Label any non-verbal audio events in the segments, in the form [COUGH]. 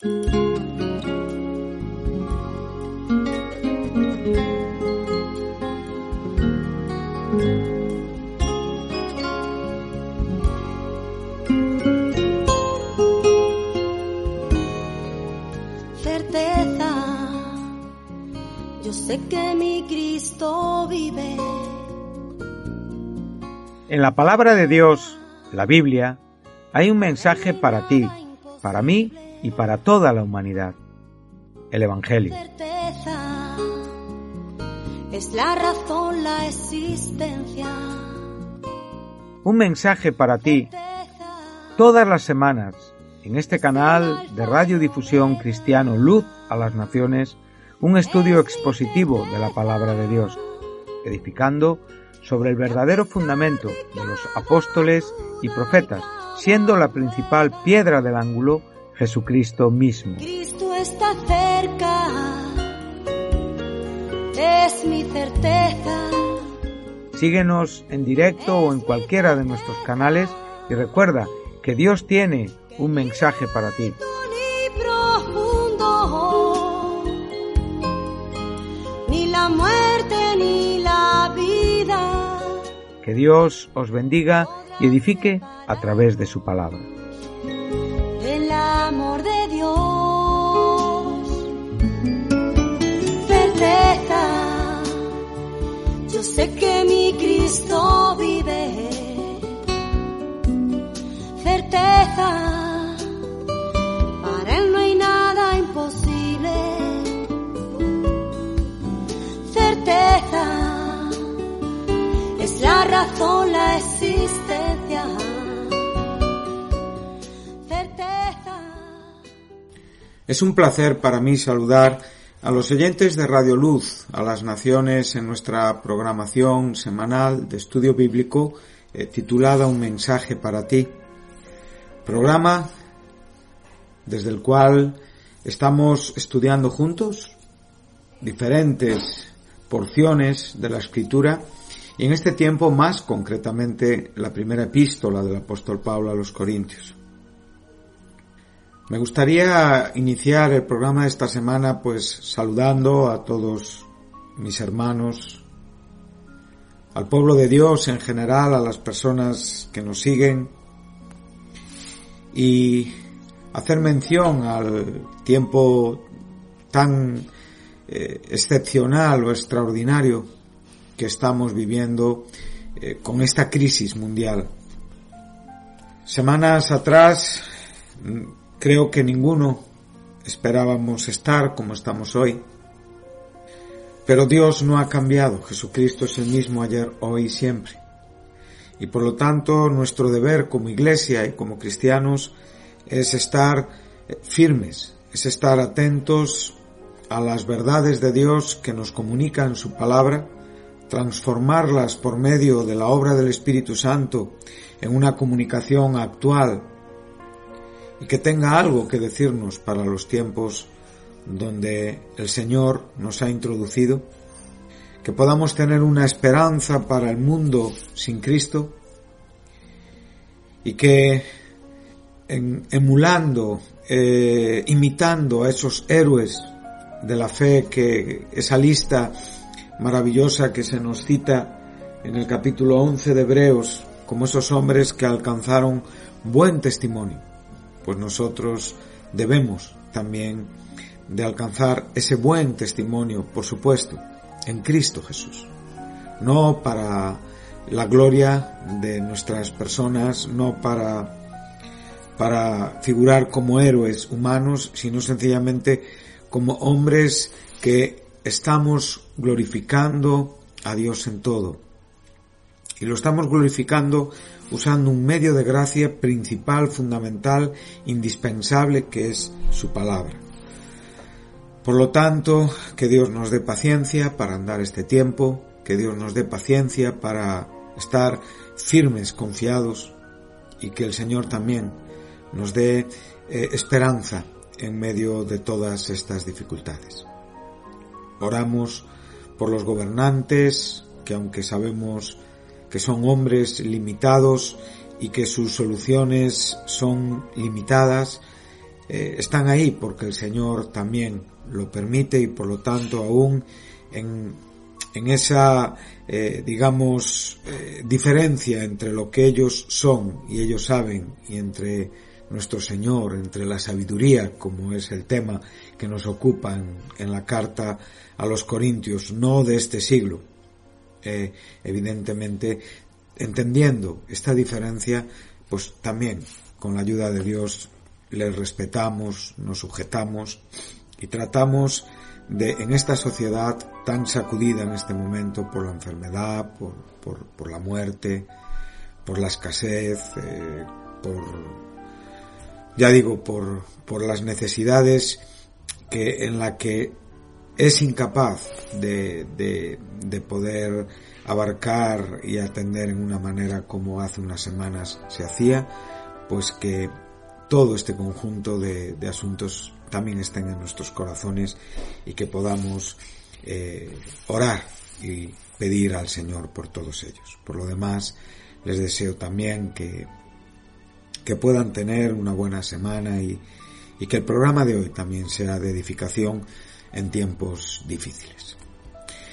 En la palabra de Dios, la Biblia, hay un mensaje para ti, para mí y para toda la humanidad. El Evangelio. Es la razón, la existencia. Un mensaje para ti todas las semanas en este canal de radiodifusión cristiano Luz a las Naciones, un estudio expositivo de la palabra de Dios, edificando sobre el verdadero fundamento de los apóstoles y profetas, siendo la principal piedra del ángulo Jesucristo mismo. Cristo está cerca, es mi certeza. Síguenos en directo o en cualquiera de nuestros canales y recuerda que Dios tiene un mensaje para ti. Que Dios os bendiga y edifique a través de su palabra. Certeza, yo sé que mi Cristo vive, certeza, para Él no hay nada imposible, certeza. La razón, la existencia. Es un placer para mí saludar a los oyentes de Radio Luz, a las naciones en nuestra programación semanal de estudio bíblico eh, titulada Un mensaje para ti. Programa desde el cual estamos estudiando juntos diferentes porciones de la escritura y en este tiempo más concretamente la primera epístola del apóstol Pablo a los Corintios. Me gustaría iniciar el programa de esta semana pues saludando a todos mis hermanos, al pueblo de Dios en general, a las personas que nos siguen y hacer mención al tiempo tan eh, excepcional o extraordinario que estamos viviendo eh, con esta crisis mundial. Semanas atrás creo que ninguno esperábamos estar como estamos hoy. Pero Dios no ha cambiado, Jesucristo es el mismo ayer, hoy y siempre. Y por lo tanto nuestro deber como iglesia y como cristianos es estar eh, firmes, es estar atentos a las verdades de Dios que nos comunican su palabra transformarlas por medio de la obra del Espíritu Santo en una comunicación actual y que tenga algo que decirnos para los tiempos donde el Señor nos ha introducido, que podamos tener una esperanza para el mundo sin Cristo y que emulando, eh, imitando a esos héroes de la fe que esa lista maravillosa que se nos cita en el capítulo 11 de Hebreos como esos hombres que alcanzaron buen testimonio. Pues nosotros debemos también de alcanzar ese buen testimonio, por supuesto, en Cristo Jesús. No para la gloria de nuestras personas, no para para figurar como héroes humanos, sino sencillamente como hombres que estamos glorificando a Dios en todo. Y lo estamos glorificando usando un medio de gracia principal, fundamental, indispensable, que es su palabra. Por lo tanto, que Dios nos dé paciencia para andar este tiempo, que Dios nos dé paciencia para estar firmes, confiados, y que el Señor también nos dé eh, esperanza en medio de todas estas dificultades. Oramos por los gobernantes, que aunque sabemos que son hombres limitados y que sus soluciones son limitadas, eh, están ahí porque el Señor también lo permite y por lo tanto aún en, en esa, eh, digamos, eh, diferencia entre lo que ellos son y ellos saben y entre nuestro Señor, entre la sabiduría, como es el tema que nos ocupa en, la carta a los Corintios, no de este siglo. Eh, evidentemente, entendiendo esta diferencia, pues también con la ayuda de Dios les respetamos, nos sujetamos y tratamos de, en esta sociedad tan sacudida en este momento por la enfermedad, por, por, por la muerte, por la escasez, eh, por, ya digo, por, por las necesidades que, en la que es incapaz de, de, de poder abarcar y atender en una manera como hace unas semanas se hacía, pues que todo este conjunto de, de asuntos también estén en nuestros corazones y que podamos eh, orar y pedir al Señor por todos ellos. Por lo demás, les deseo también que, que puedan tener una buena semana y, y que el programa de hoy también sea de edificación en tiempos difíciles.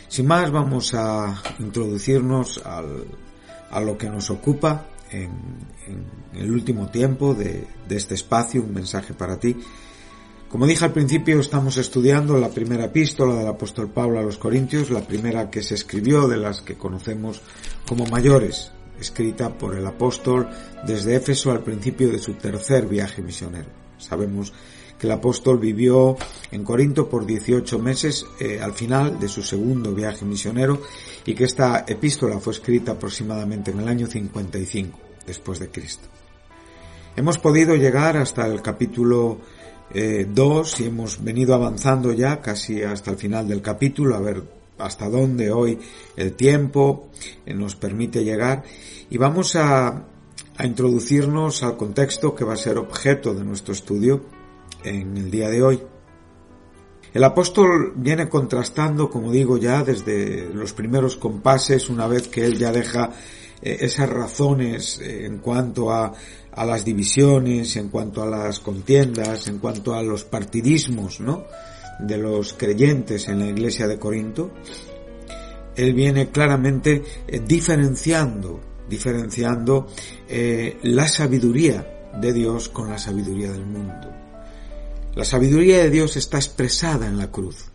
Sin más, vamos a introducirnos al, a lo que nos ocupa en, el último tiempo de, de este espacio, un mensaje para ti, como dije al principio, estamos estudiando la primera epístola del apóstol Pablo a los Corintios, la primera que se escribió de las que conocemos como mayores, escrita por el apóstol desde Éfeso al principio de su tercer viaje misionero. Sabemos que el apóstol vivió en Corinto por 18 meses eh, al final de su segundo viaje misionero y que esta epístola fue escrita aproximadamente en el año 55 después de Cristo. Hemos podido llegar hasta el capítulo eh, dos y hemos venido avanzando ya casi hasta el final del capítulo a ver hasta dónde hoy el tiempo eh, nos permite llegar y vamos a, a introducirnos al contexto que va a ser objeto de nuestro estudio en el día de hoy. El apóstol viene contrastando, como digo ya, desde los primeros compases, una vez que él ya deja eh, esas razones en cuanto a a las divisiones, en cuanto a las contiendas, en cuanto a los partidismos, ¿no? De los creyentes en la iglesia de Corinto, él viene claramente eh, diferenciando, diferenciando eh, la sabiduría de Dios con la sabiduría del mundo. La sabiduría de Dios está expresada en la cruz.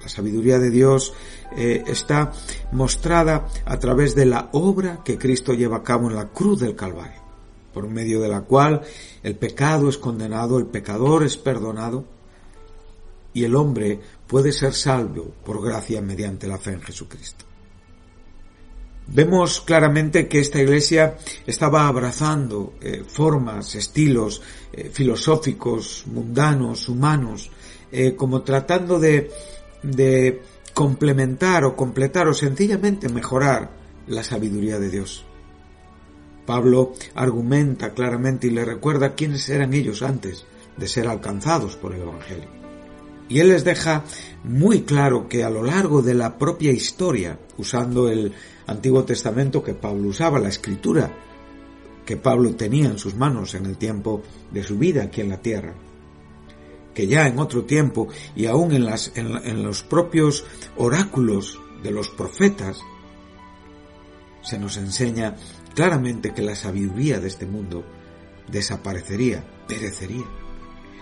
La sabiduría de Dios eh, está mostrada a través de la obra que Cristo lleva a cabo en la cruz del Calvario por medio de la cual el pecado es condenado, el pecador es perdonado y el hombre puede ser salvo por gracia mediante la fe en Jesucristo. Vemos claramente que esta iglesia estaba abrazando eh, formas, estilos eh, filosóficos, mundanos, humanos, eh, como tratando de, de complementar o completar o sencillamente mejorar la sabiduría de Dios. Pablo argumenta claramente y le recuerda quiénes eran ellos antes de ser alcanzados por el Evangelio. Y él les deja muy claro que a lo largo de la propia historia, usando el Antiguo Testamento que Pablo usaba, la escritura que Pablo tenía en sus manos en el tiempo de su vida aquí en la tierra, que ya en otro tiempo y aún en, las, en los propios oráculos de los profetas, se nos enseña claramente que la sabiduría de este mundo desaparecería, perecería,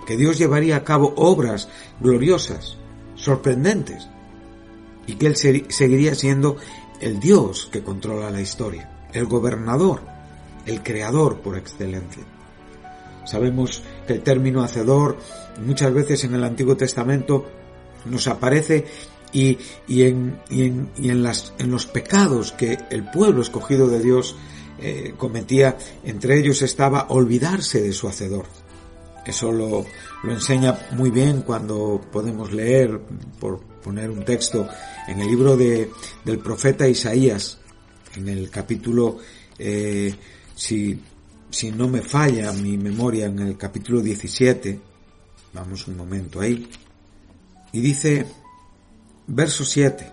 que Dios llevaría a cabo obras gloriosas, sorprendentes, y que Él seguiría siendo el Dios que controla la historia, el gobernador, el creador por excelencia. Sabemos que el término hacedor muchas veces en el Antiguo Testamento nos aparece y, en, en, y en, las, en los pecados que el pueblo escogido de Dios eh, cometía, entre ellos estaba olvidarse de su hacedor. Eso lo, lo, enseña muy bien cuando podemos leer, por poner un texto, en el libro de, del profeta Isaías, en el capítulo, eh, si, si no me falla mi memoria, en el capítulo 17, vamos un momento ahí, y dice, verso 7,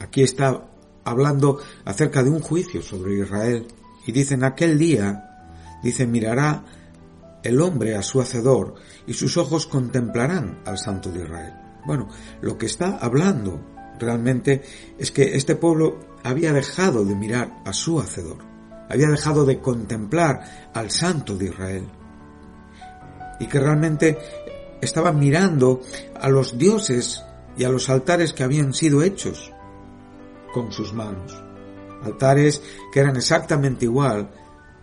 aquí está hablando acerca de un juicio sobre Israel, y dice, en aquel día, dice, mirará el hombre a su hacedor y sus ojos contemplarán al Santo de Israel. Bueno, lo que está hablando realmente es que este pueblo había dejado de mirar a su hacedor, había dejado de contemplar al Santo de Israel y que realmente estaban mirando a los dioses y a los altares que habían sido hechos con sus manos. Altares que eran exactamente igual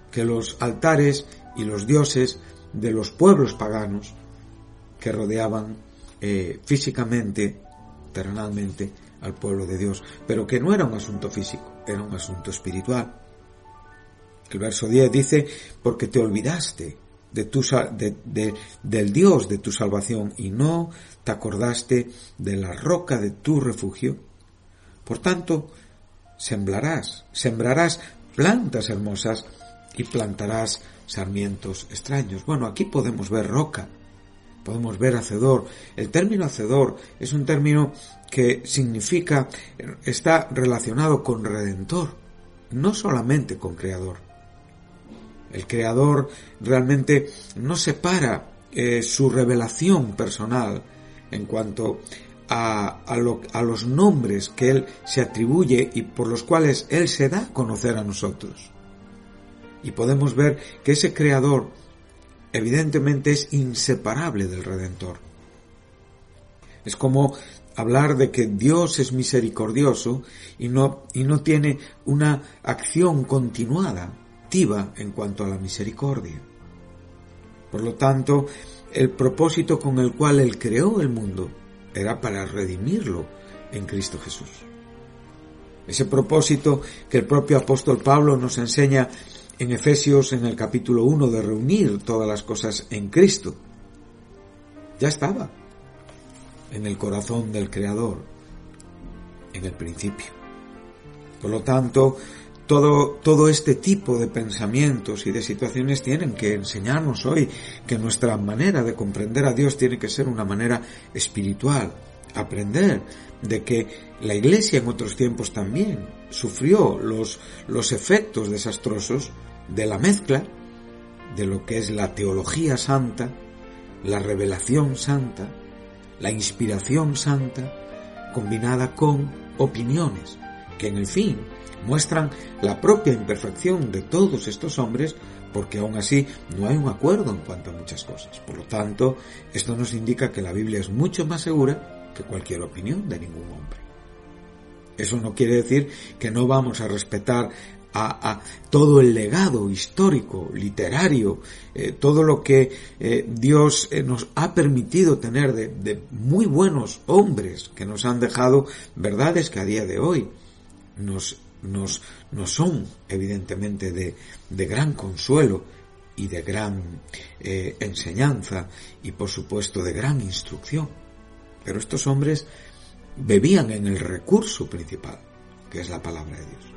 que los altares y los dioses de los pueblos paganos que rodeaban eh, físicamente, terrenalmente, al pueblo de Dios, pero que no era un asunto físico, era un asunto espiritual. El verso 10 dice, porque te olvidaste de tu, de, del Dios de tu salvación y no te acordaste de la roca de tu refugio. Por tanto, sembrarás, sembrarás plantas hermosas y plantarás sarmientos extraños. Bueno, aquí podemos ver roca, podemos ver hacedor. El término hacedor es un término que significa, está relacionado con redentor, no solamente con creador. El creador realmente no separa eh, su revelación personal en cuanto a, a, los nombres que él se atribuye y por los cuales él se da a conocer a nosotros. Y podemos ver que ese creador evidentemente es inseparable del redentor. Es como hablar de que Dios es misericordioso y no, y no tiene una acción continuada en cuanto a la misericordia. Por lo tanto, el propósito con el cual Él creó el mundo era para redimirlo en Cristo Jesús. Ese propósito que el propio apóstol Pablo nos enseña en Efesios en el capítulo 1 de reunir todas las cosas en Cristo, ya estaba en el corazón del Creador en el principio. Por lo tanto, todo, todo este tipo de pensamientos y de situaciones tienen que enseñarnos hoy que nuestra manera de comprender a Dios tiene que ser una manera espiritual. Aprender de que la Iglesia en otros tiempos también sufrió los, los efectos desastrosos de la mezcla de lo que es la teología santa, la revelación santa, la inspiración santa, combinada con opiniones, que en el fin muestran la propia imperfección de todos estos hombres porque aún así no hay un acuerdo en cuanto a muchas cosas. Por lo tanto, esto nos indica que la Biblia es mucho más segura que cualquier opinión de ningún hombre. Eso no quiere decir que no vamos a respetar a, todo el legado histórico, literario, eh, todo lo que eh, Dios eh, nos ha permitido tener de, muy buenos hombres que nos han dejado verdades que a día de hoy nos son evidentemente de, gran consuelo y de gran enseñanza y por supuesto de gran instrucción. Pero estos hombres bebían en el recurso principal, que es la palabra de Dios.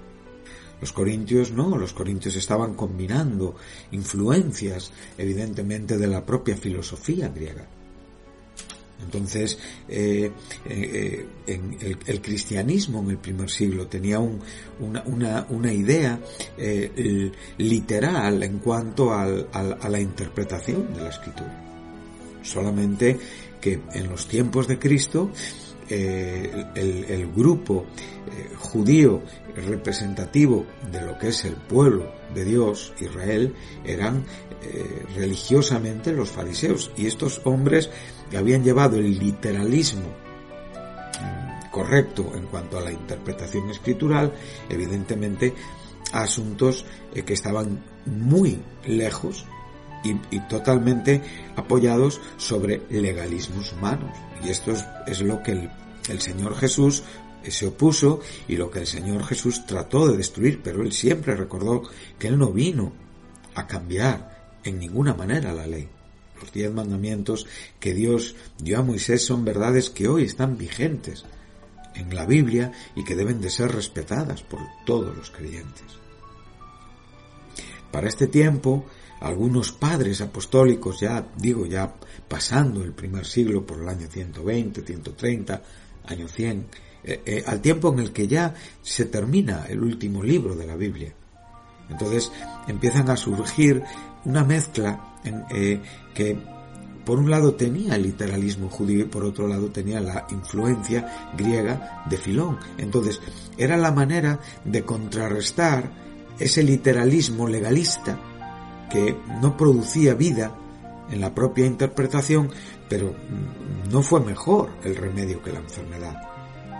Los corintios no, los corintios estaban combinando influencias evidentemente de la propia filosofía griega. Entonces, eh, eh, el, cristianismo en el primer siglo tenía una, idea eh, literal en cuanto a la interpretación de la escritura. Solamente que en los tiempos de Cristo el, grupo judío representativo de lo que es el pueblo de Dios, Israel, eran religiosamente los fariseos. Y estos hombres habían llevado el literalismo mm, correcto en cuanto a la interpretación escritural, evidentemente a asuntos eh, que estaban muy lejos y, totalmente apoyados sobre legalismos humanos. Y esto es, lo que el, el Señor Jesús eh, se opuso y lo que el Señor Jesús trató de destruir, pero él siempre recordó que él no vino a cambiar en ninguna manera la ley. Los diez mandamientos que Dios dio a Moisés son verdades que hoy están vigentes en la Biblia y que deben de ser respetadas por todos los creyentes. Para este tiempo, algunos padres apostólicos, ya digo, ya pasando el primer siglo por el año 120, 130, año 100, eh, eh, al tiempo en el que ya se termina el último libro de la Biblia, Entonces empiezan a surgir una mezcla en, eh, que por un lado tenía el literalismo judío y por otro lado tenía la influencia griega de Filón. Entonces era la manera de contrarrestar ese literalismo legalista que no producía vida en la propia interpretación, pero no fue mejor el remedio que la enfermedad.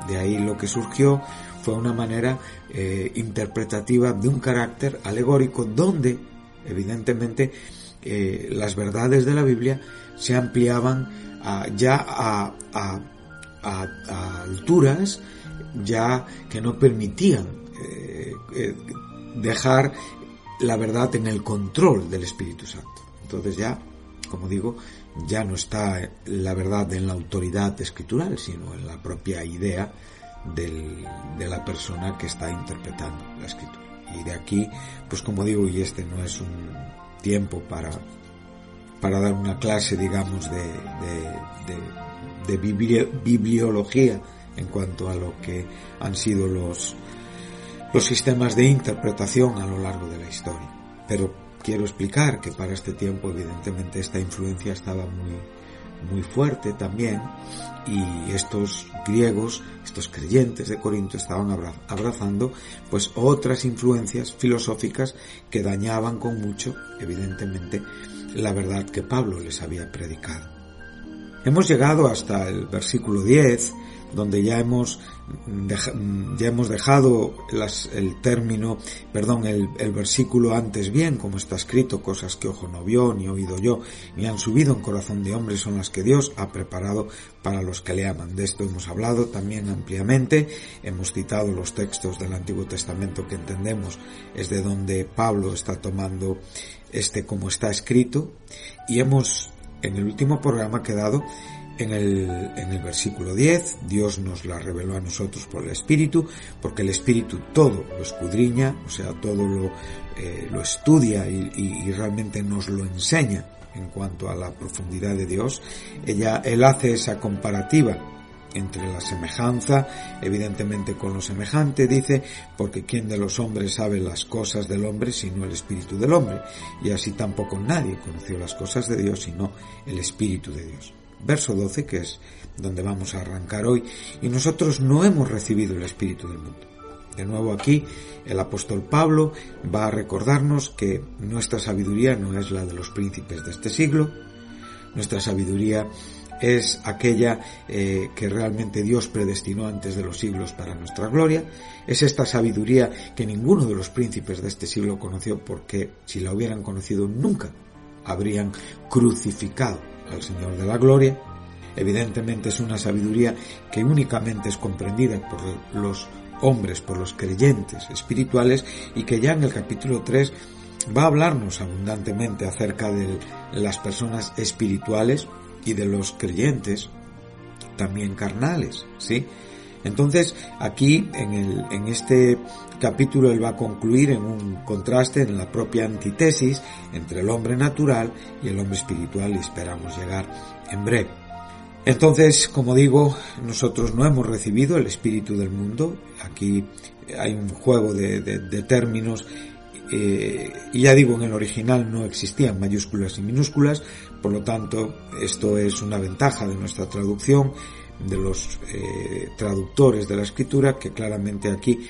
De ahí lo que surgió fue una manera eh, interpretativa de un carácter alegórico donde, evidentemente, eh, las verdades de la Biblia se ampliaban ya a, alturas ya que no permitían eh, dejar la verdad en el control del Espíritu Santo. Entonces ya, como digo, ya no está la verdad en la autoridad escritural, sino en la propia idea de la persona que está interpretando la escritura. Y de aquí, pues como digo, y este no es un tiempo para, para dar una clase, digamos, de, de, de bibliología en cuanto a lo que han sido los, los sistemas de interpretación a lo largo de la historia. Pero quiero explicar que para este tiempo evidentemente esta influencia estaba muy, muy fuerte también y estos griegos, estos creyentes de Corinto estaban abrazando pues otras influencias filosóficas que dañaban con mucho, evidentemente, la verdad que Pablo les había predicado. Hemos llegado hasta el versículo 10 donde ya hemos, ya hemos dejado el término, perdón, el, el, versículo antes bien, como está escrito, cosas que ojo no vio, ni oído yo, ni han subido en corazón de hombre son las que Dios ha preparado para los que le aman. De esto hemos hablado también ampliamente, hemos citado los textos del Antiguo Testamento que entendemos es de donde Pablo está tomando este como está escrito, y hemos en el último programa quedado en el, en el versículo 10, Dios nos la reveló a nosotros por el Espíritu, porque el Espíritu todo lo escudriña, o sea, todo lo, eh, lo estudia y, y, realmente nos lo enseña en cuanto a la profundidad de Dios. Ella, él hace esa comparativa entre la semejanza, evidentemente con lo semejante, dice, porque quién de los hombres sabe las cosas del hombre sino el espíritu del hombre, y así tampoco nadie conoció las cosas de Dios sino el espíritu de Dios verso 12, que es donde vamos a arrancar hoy, y nosotros no hemos recibido el Espíritu del mundo. De nuevo aquí, el apóstol Pablo va a recordarnos que nuestra sabiduría no es la de los príncipes de este siglo, nuestra sabiduría es aquella eh, que realmente Dios predestinó antes de los siglos para nuestra gloria, es esta sabiduría que ninguno de los príncipes de este siglo conoció porque si la hubieran conocido nunca habrían crucificado al Señor de la Gloria. Evidentemente es una sabiduría que únicamente es comprendida por los hombres, por los creyentes espirituales y que ya en el capítulo 3 va a hablarnos abundantemente acerca de las personas espirituales y de los creyentes también carnales, ¿sí? Entonces, aquí en, este capítulo él va a concluir en un contraste en la propia antítesis entre el hombre natural y el hombre espiritual y esperamos llegar en breve. Entonces, como digo, nosotros no hemos recibido el espíritu del mundo. Aquí hay un juego de, términos eh, y ya digo, en el original no existían mayúsculas y minúsculas, por lo tanto, esto es una ventaja de nuestra traducción de los eh, traductores de la escritura que claramente aquí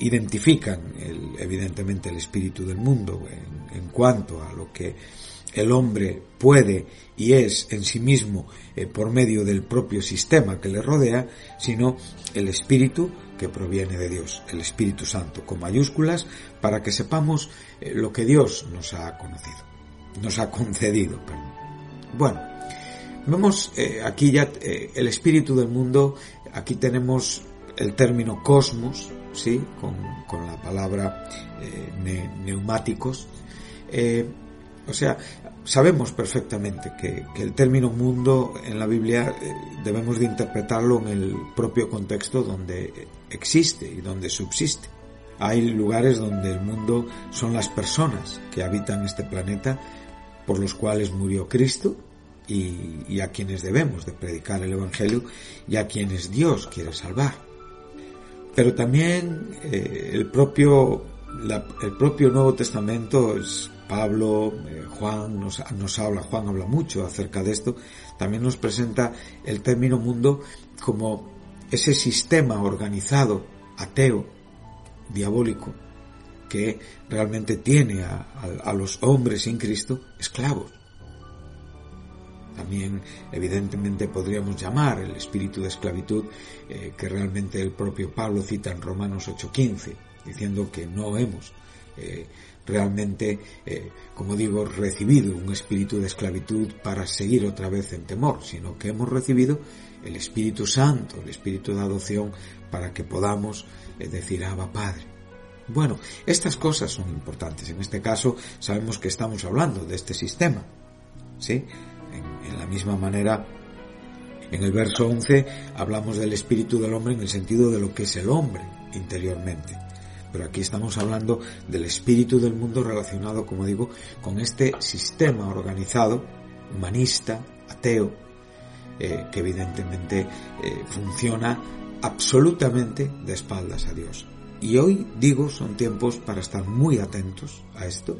identifican evidentemente el espíritu del mundo en, cuanto a lo que el hombre puede y es en sí mismo eh, por medio del propio sistema que le rodea, sino el espíritu que proviene de Dios, el Espíritu Santo con mayúsculas, para que sepamos eh, lo que Dios nos ha conocido, nos ha concedido. Bueno, Vemos eh, aquí ya eh, el espíritu del mundo, aquí tenemos el término cosmos, ¿sí? Con, con la palabra eh, neumáticos. o sea, sabemos perfectamente que, que, el término mundo en la Biblia debemos de interpretarlo en el propio contexto donde existe y donde subsiste. Hay lugares donde el mundo son las personas que habitan este planeta por los cuales murió Cristo, y, a quienes debemos de predicar el Evangelio y a quienes Dios quiere salvar. Pero también eh, el propio el propio Nuevo Testamento es Pablo, eh, Juan nos, nos, habla, Juan habla mucho acerca de esto, también nos presenta el término mundo como ese sistema organizado, ateo, diabólico, que realmente tiene a, los hombres sin Cristo esclavos. También, evidentemente, podríamos llamar el espíritu de esclavitud eh, que realmente el propio Pablo cita en Romanos 8:15, diciendo que no hemos eh, realmente, eh, como digo, recibido un espíritu de esclavitud para seguir otra vez en temor, sino que hemos recibido el Espíritu Santo, el Espíritu de adopción, para que podamos decir Abba Padre. Bueno, estas cosas son importantes. En este caso sabemos que estamos hablando de este sistema. ¿Sí? En, la misma manera, en el verso 11 hablamos del espíritu del hombre en el sentido de lo que es el hombre interiormente. Pero aquí estamos hablando del espíritu del mundo relacionado, como digo, con este sistema organizado, humanista, ateo, eh, que evidentemente eh, funciona absolutamente de espaldas a Dios. Y hoy digo, son tiempos para estar muy atentos a esto,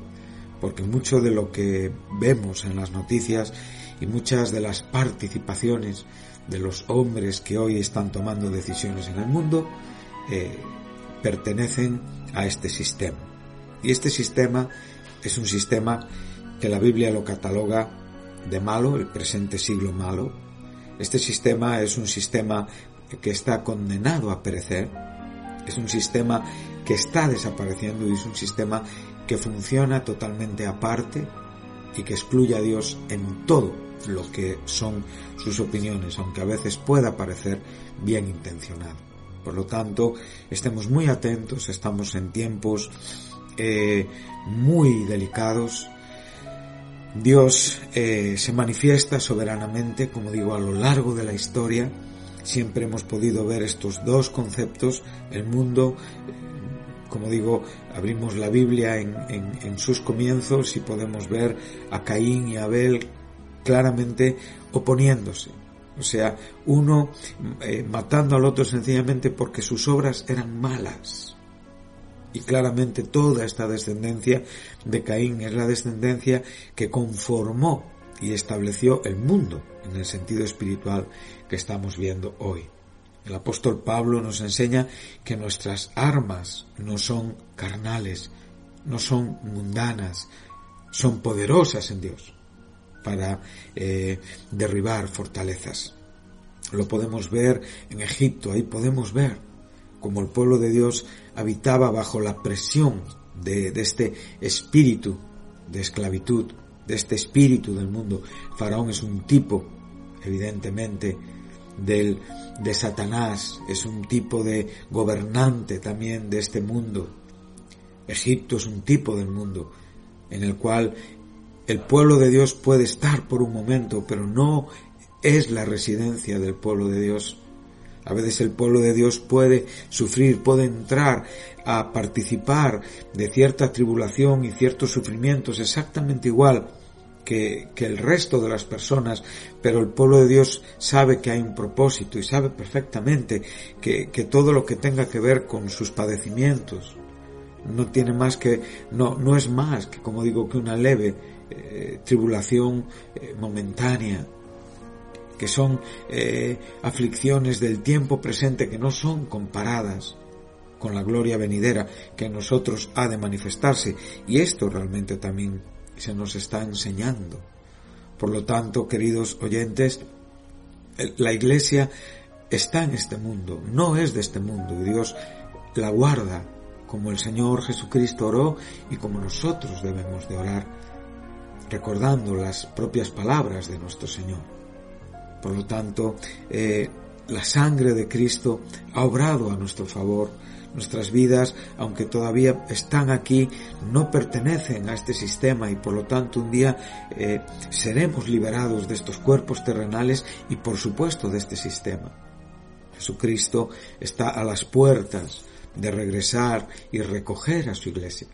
porque mucho de lo que vemos en las noticias y muchas de las participaciones de los hombres que hoy están tomando decisiones en el mundo eh, pertenecen a este sistema. Y este sistema es un sistema que la Biblia lo cataloga de malo, el presente siglo malo. Este sistema es un sistema que está condenado a perecer, es un sistema que está desapareciendo y es un sistema que funciona totalmente aparte y que excluye a Dios en todo lo que son sus opiniones, aunque a veces pueda parecer bien intencionado. Por lo tanto, estemos muy atentos, estamos en tiempos eh, muy delicados. Dios eh, se manifiesta soberanamente, como digo, a lo largo de la historia. Siempre hemos podido ver estos dos conceptos, el mundo, como digo, abrimos la Biblia en, en sus comienzos y podemos ver a Caín y Abel claramente oponiéndose. O sea, uno eh, matando al otro sencillamente porque sus obras eran malas. Y claramente toda esta descendencia de Caín es la descendencia que conformó y estableció el mundo en el sentido espiritual que estamos viendo hoy. El apóstol Pablo nos enseña que nuestras armas no son carnales, no son mundanas, son poderosas en Dios para eh, derribar fortalezas. Lo podemos ver en Egipto, ahí podemos ver como el pueblo de Dios habitaba bajo la presión de, de este espíritu de esclavitud, de este espíritu del mundo. Faraón es un tipo, evidentemente, del, de Satanás, es un tipo de gobernante también de este mundo. Egipto es un tipo del mundo en el cual el pueblo de Dios puede estar por un momento, pero no es la residencia del pueblo de Dios. A veces el pueblo de Dios puede sufrir, puede entrar a participar de cierta tribulación y ciertos sufrimientos exactamente igual que, el resto de las personas, pero el pueblo de Dios sabe que hay un propósito y sabe perfectamente que, todo lo que tenga que ver con sus padecimientos no tiene más que, no, no es más que, como digo, que una leve eh, tribulación eh, momentánea, que son eh, aflicciones del tiempo presente que no son comparadas con la gloria venidera que en nosotros ha de manifestarse. Y esto realmente también se nos está enseñando. Por lo tanto, queridos oyentes, la iglesia está en este mundo, no es de este mundo, Dios la guarda como el Señor Jesucristo oró y como nosotros debemos de orar recordando las propias palabras de nuestro Señor. Por lo tanto, eh, la sangre de Cristo ha obrado a nuestro favor. Nuestras vidas, aunque todavía están aquí, no pertenecen a este sistema y por lo tanto un día eh, seremos liberados de estos cuerpos terrenales y por supuesto de este sistema. Jesucristo está a las puertas de regresar y recoger a su iglesia.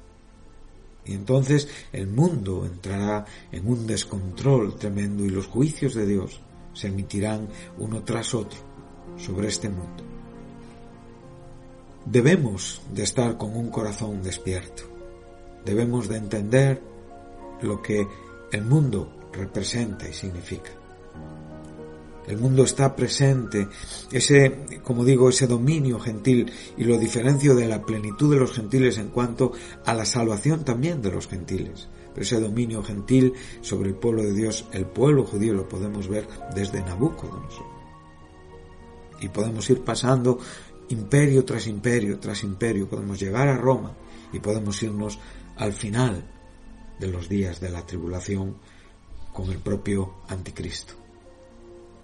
Y entonces el mundo entrará en un descontrol tremendo y los juicios de Dios se emitirán uno tras otro sobre este mundo. debemos de estar con un corazón despierto. Debemos de entender lo que el mundo representa y significa. El mundo está presente, ese, como digo, ese dominio gentil y lo diferencio de la plenitud de los gentiles en cuanto a la salvación también de los gentiles. Pero ese dominio gentil sobre el pueblo de Dios, el pueblo judío, lo podemos ver desde Nabucodonosor. Y podemos ir pasando imperio tras imperio tras imperio, podemos llegar a Roma y podemos irnos al final de los días de la tribulación con el propio anticristo.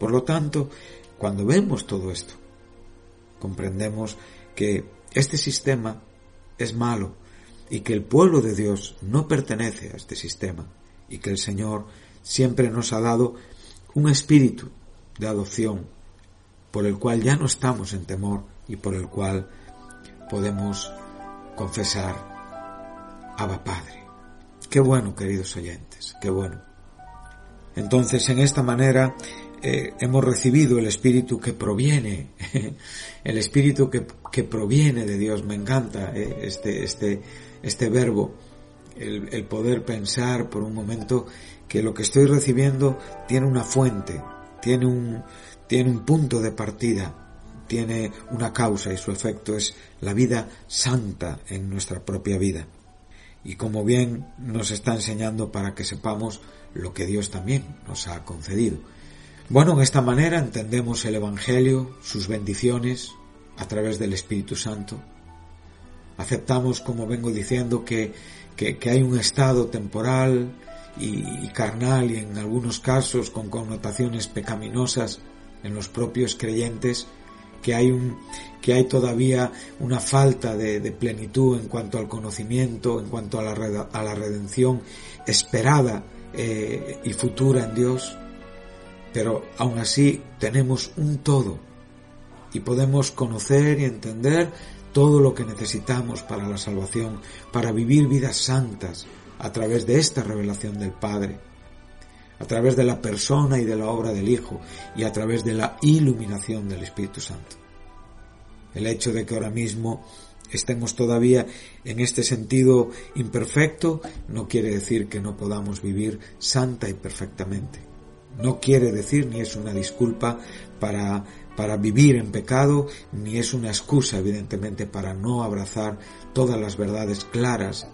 Por lo tanto, cuando vemos todo esto, comprendemos que este sistema es malo y que el pueblo de Dios no pertenece a este sistema y que el Señor siempre nos ha dado un espíritu de adopción por el cual ya no estamos en temor y por el cual podemos confesar Abba Padre. Qué bueno, queridos oyentes, qué bueno. Entonces, en esta manera, eh, hemos recibido el espíritu que proviene, [LAUGHS] el espíritu que, que, proviene de Dios. Me encanta eh, este, este, este verbo, el, el, poder pensar por un momento que lo que estoy recibiendo tiene una fuente, tiene un, tiene un punto de partida, tiene una causa y su efecto es la vida santa en nuestra propia vida. Y como bien nos está enseñando para que sepamos lo que Dios también nos ha concedido bueno, en esta manera entendemos el Evangelio, sus bendiciones, a través del Espíritu Santo. Aceptamos, como vengo diciendo, que, que, hay un estado temporal y, carnal y en algunos casos con connotaciones pecaminosas en los propios creyentes, que hay, un, que hay todavía una falta de, plenitud en cuanto al conocimiento, en cuanto a la, a la redención esperada eh, y futura en Dios pero aún así tenemos un todo y podemos conocer y entender todo lo que necesitamos para la salvación, para vivir vidas santas a través de esta revelación del Padre, a través de la persona y de la obra del Hijo y a través de la iluminación del Espíritu Santo. El hecho de que ahora mismo estemos todavía en este sentido imperfecto no quiere decir que no podamos vivir santa y perfectamente. No quiere decir ni es una disculpa para, para vivir en pecado, ni es una excusa, evidentemente, para no abrazar todas las verdades claras,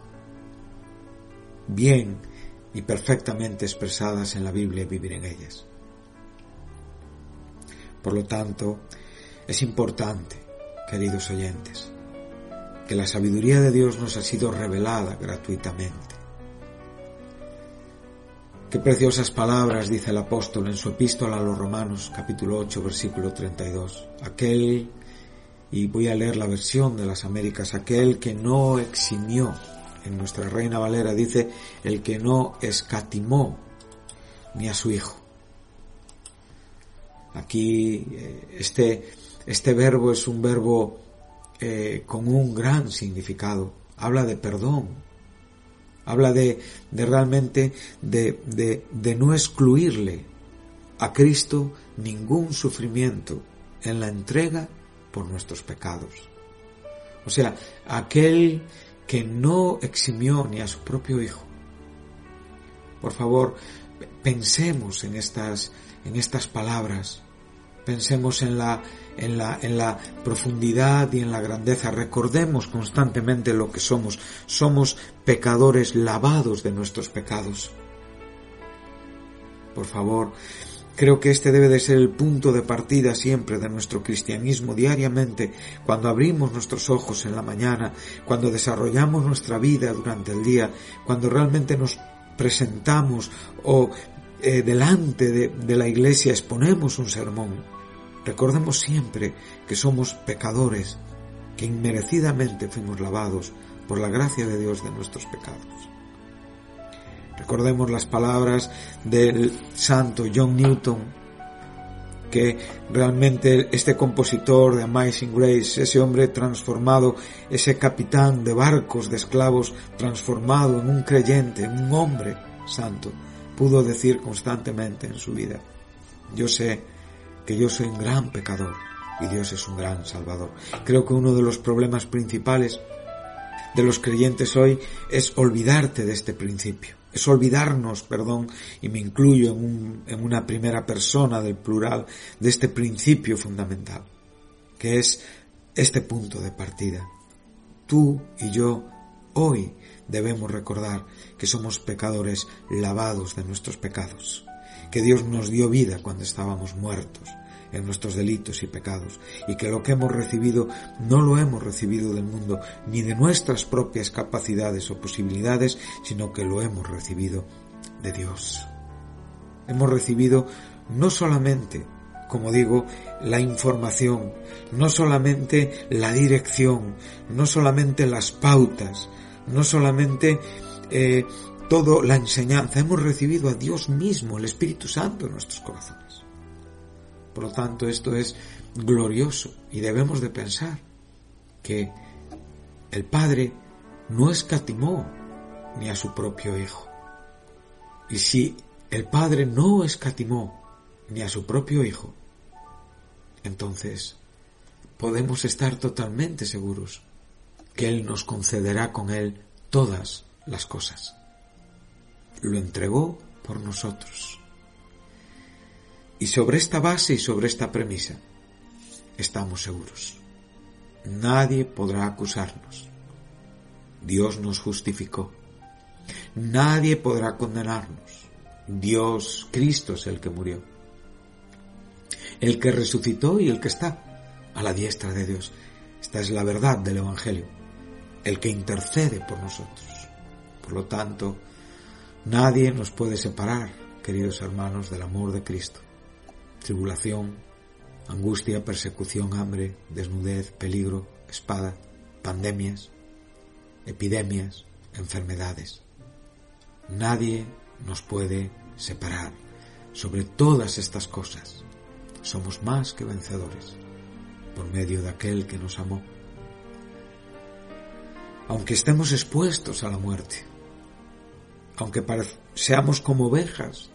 bien y perfectamente expresadas en la Biblia y vivir en ellas. Por lo tanto, es importante, queridos oyentes, que la sabiduría de Dios nos ha sido revelada gratuitamente Qué preciosas palabras dice el apóstol en su epístola a los Romanos, capítulo 8, versículo 32. Aquel, y voy a leer la versión de las Américas, aquel que no eximió, en nuestra Reina Valera dice, el que no escatimó ni a su hijo. Aquí eh, este, este verbo es un verbo eh, con un gran significado. Habla de perdón, Habla de, realmente de, de, de no excluirle a Cristo ningún sufrimiento en la entrega por nuestros pecados. O sea, aquel que no eximió ni a su propio Hijo. Por favor, pensemos en estas, en estas palabras pensemos en la, en la, en la profundidad y en la grandeza. Recordemos constantemente lo que somos. Somos pecadores lavados de nuestros pecados. Por favor, Creo que este debe de ser el punto de partida siempre de nuestro cristianismo diariamente, cuando abrimos nuestros ojos en la mañana, cuando desarrollamos nuestra vida durante el día, cuando realmente nos presentamos o eh, delante de, de la iglesia exponemos un sermón. Recordemos siempre que somos pecadores, que inmerecidamente fuimos lavados por la gracia de Dios de nuestros pecados. Recordemos las palabras del santo John Newton, que realmente este compositor de Amazing Grace, ese hombre transformado, ese capitán de barcos de esclavos transformado en un creyente, en un hombre santo, pudo decir constantemente en su vida, yo sé que yo soy un gran pecador y Dios es un gran Salvador. Creo que uno de los problemas principales de los creyentes hoy es olvidarte de este principio, es olvidarnos, perdón, y me incluyo en, una primera persona del plural, de este principio fundamental, que es este punto de partida. Tú y yo hoy debemos recordar que somos pecadores lavados de nuestros pecados, que Dios nos dio vida cuando estábamos muertos, en nuestros delitos y pecados, y que lo que hemos recibido no lo hemos recibido del mundo ni de nuestras propias capacidades o posibilidades, sino que lo hemos recibido de Dios. Hemos recibido no solamente, como digo, la información, no solamente la dirección, no solamente las pautas, no solamente eh, todo la enseñanza, hemos recibido a Dios mismo, el Espíritu Santo en nuestros corazones. Por lo tanto, esto es glorioso y debemos de pensar que el Padre no escatimó ni a su propio Hijo. Y si el Padre no escatimó ni a su propio Hijo, entonces podemos estar totalmente seguros que Él nos concederá con Él todas las cosas. Lo entregó por nosotros. Y sobre esta base y sobre esta premisa estamos seguros. Nadie podrá acusarnos. Dios nos justificó. Nadie podrá condenarnos. Dios, Cristo es el que murió. El que resucitó y el que está a la diestra de Dios. Esta es la verdad del Evangelio. El que intercede por nosotros. Por lo tanto, nadie nos puede separar, queridos hermanos, del amor de Cristo tribulación, angustia, persecución, hambre, desnudez, peligro, espada, pandemias, epidemias, enfermedades. Nadie nos puede separar. Sobre todas estas cosas somos más que vencedores por medio de aquel que nos amó. Aunque estemos expuestos a la muerte, aunque seamos como ovejas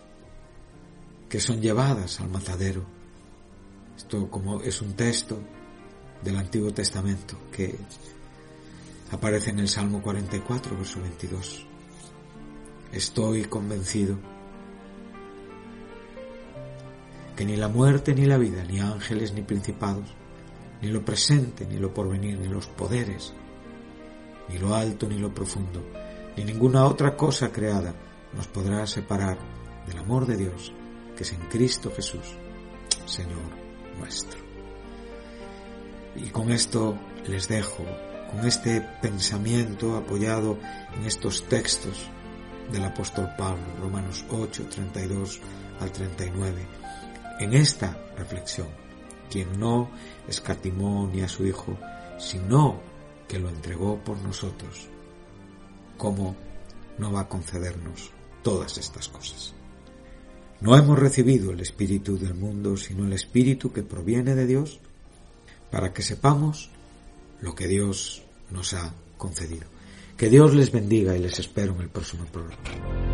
que son llevadas al matadero. Esto como es un texto del Antiguo Testamento que aparece en el Salmo 44, verso 22. Estoy convencido que ni la muerte ni la vida, ni ángeles ni principados, ni lo presente ni lo porvenir, ni los poderes, ni lo alto ni lo profundo, ni ninguna otra cosa creada nos podrá separar del amor de Dios que es en Cristo Jesús, Señor nuestro. Y con esto les dejo, con este pensamiento apoyado en estos textos del apóstol Pablo, Romanos 8, 32 al 39, en esta reflexión, quien no escatimó ni a su Hijo, sino que lo entregó por nosotros, ¿cómo no va a concedernos todas estas cosas? No hemos recibido el Espíritu del mundo, sino el Espíritu que proviene de Dios, para que sepamos lo que Dios nos ha concedido. Que Dios les bendiga y les espero en el próximo programa.